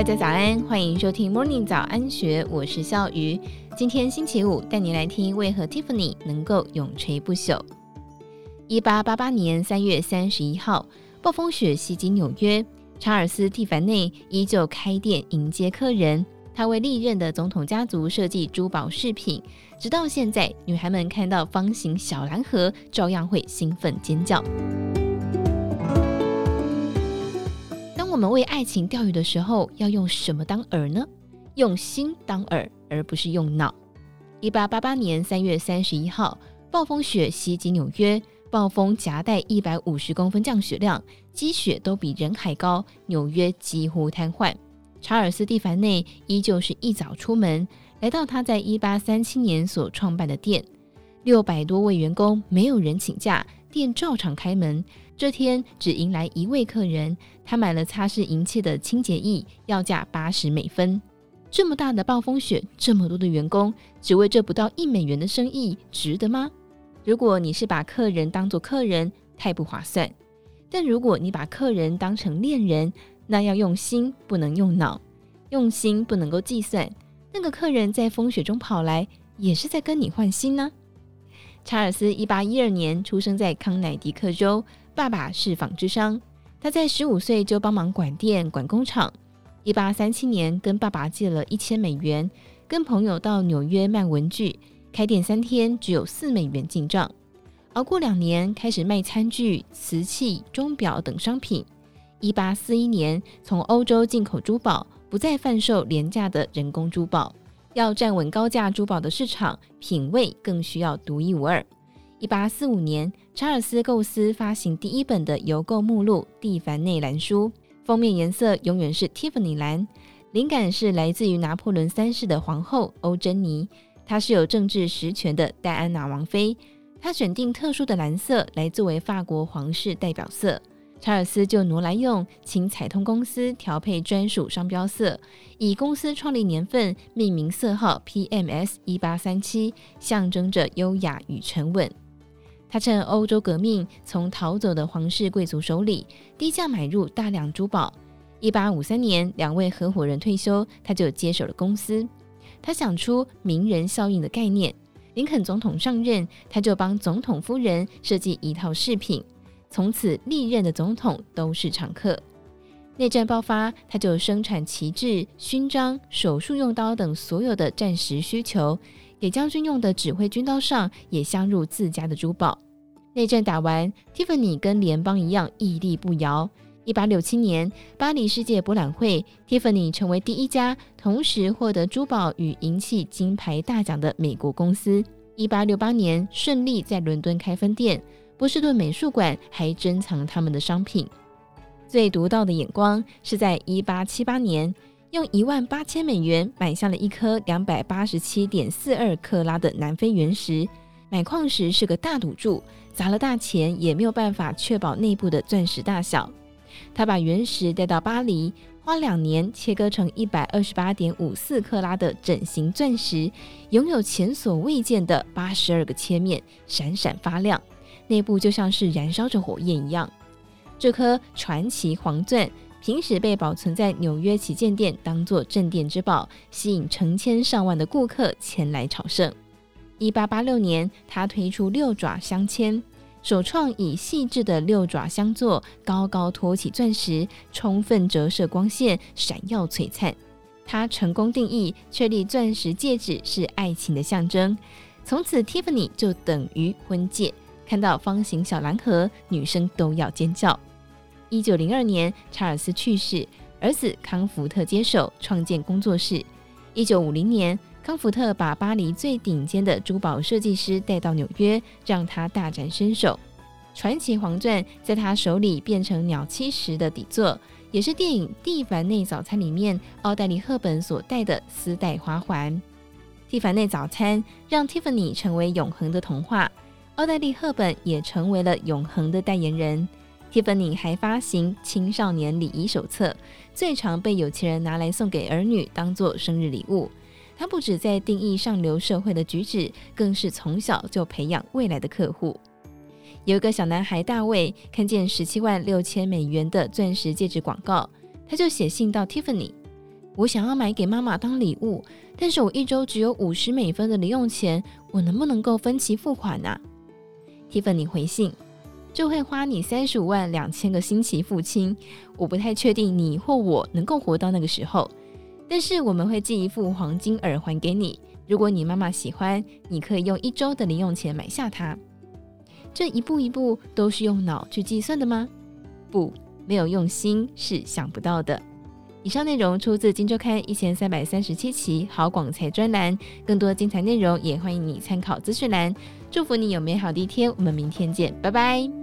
大家早安，欢迎收听 Morning 早安学，我是笑鱼。今天星期五，带你来听为何 Tiffany 能够永垂不朽。一八八八年三月三十一号，暴风雪袭击纽约，查尔斯·蒂凡内依旧开店迎接客人。他为历任的总统家族设计珠宝饰品，直到现在，女孩们看到方形小蓝盒，照样会兴奋尖叫。我们为爱情钓鱼的时候，要用什么当饵呢？用心当饵，而不是用脑。一八八八年三月三十一号，暴风雪袭击纽约，暴风夹带一百五十公分降雪量，积雪都比人还高，纽约几乎瘫痪。查尔斯·蒂凡内依旧是一早出门，来到他在一八三七年所创办的店，六百多位员工没有人请假，店照常开门。这天只迎来一位客人，他买了擦拭银器的清洁液，要价八十美分。这么大的暴风雪，这么多的员工，只为这不到一美元的生意，值得吗？如果你是把客人当做客人，太不划算；但如果你把客人当成恋人，那要用心，不能用脑；用心不能够计算。那个客人在风雪中跑来，也是在跟你换心呢。查尔斯一八一二年出生在康乃狄克州。爸爸是纺织商，他在十五岁就帮忙管店、管工厂。一八三七年，跟爸爸借了一千美元，跟朋友到纽约卖文具。开店三天，只有四美元进账。熬过两年，开始卖餐具、瓷器、钟表等商品。一八四一年，从欧洲进口珠宝，不再贩售廉价的人工珠宝。要站稳高价珠宝的市场，品味更需要独一无二。一八四五年，查尔斯构思发行第一本的邮购目录《蒂凡内蓝书》，封面颜色永远是蒂芙尼蓝，灵感是来自于拿破仑三世的皇后欧珍妮，她是有政治实权的戴安娜王妃，她选定特殊的蓝色来作为法国皇室代表色，查尔斯就挪来用，请彩通公司调配专属商标色，以公司创立年份命名色号 PMS 一八三七，象征着优雅与沉稳。他趁欧洲革命从逃走的皇室贵族手里低价买入大量珠宝。一八五三年，两位合伙人退休，他就接手了公司。他想出名人效应的概念。林肯总统上任，他就帮总统夫人设计一套饰品，从此历任的总统都是常客。内战爆发，他就生产旗帜、勋章、手术用刀等所有的战时需求。给将军用的指挥军刀上也镶入自家的珠宝。内战打完，Tiffany 跟联邦一样屹立不摇。一八六七年，巴黎世界博览会，Tiffany 成为第一家同时获得珠宝与银器金牌大奖的美国公司。一八六八年，顺利在伦敦开分店，波士顿美术馆还珍藏他们的商品。最独到的眼光是在一八七八年。用一万八千美元买下了一颗两百八十七点四二克拉的南非原石。买矿石是个大赌注，砸了大钱也没有办法确保内部的钻石大小。他把原石带到巴黎，花两年切割成一百二十八点五四克拉的整形钻石，拥有前所未见的八十二个切面，闪闪发亮，内部就像是燃烧着火焰一样。这颗传奇黄钻。平时被保存在纽约旗舰店，当做镇店之宝，吸引成千上万的顾客前来朝圣。一八八六年，他推出六爪镶嵌，首创以细致的六爪镶座，高高托起钻石，充分折射光线，闪耀璀璨。他成功定义确立钻石戒指是爱情的象征，从此 Tiffany 就等于婚戒。看到方形小蓝盒，女生都要尖叫。一九零二年，查尔斯去世，儿子康福特接手创建工作室。一九五零年，康福特把巴黎最顶尖的珠宝设计师带到纽约，让他大展身手。传奇黄钻在他手里变成鸟栖石的底座，也是电影《蒂凡内早餐》里面奥黛丽·赫本所戴的丝带花环。蒂凡内早餐让 Tiffany 成为永恒的童话，奥黛丽·赫本也成为了永恒的代言人。Tiffany 还发行青少年礼仪手册，最常被有钱人拿来送给儿女当做生日礼物。他不止在定义上流社会的举止，更是从小就培养未来的客户。有一个小男孩大卫看见十七万六千美元的钻石戒指广告，他就写信到 Tiffany，我想要买给妈妈当礼物，但是我一周只有五十美分的零用钱，我能不能够分期付款呢 T 粉，你回信，就会花你三十五万两千个星期付清。我不太确定你或我能够活到那个时候，但是我们会寄一副黄金耳环给你。如果你妈妈喜欢，你可以用一周的零用钱买下它。这一步一步都是用脑去计算的吗？不，没有用心是想不到的。以上内容出自《金周刊》一千三百三十七期好广财专栏，更多精彩内容也欢迎你参考资讯栏。祝福你有美好的一天，我们明天见，拜拜。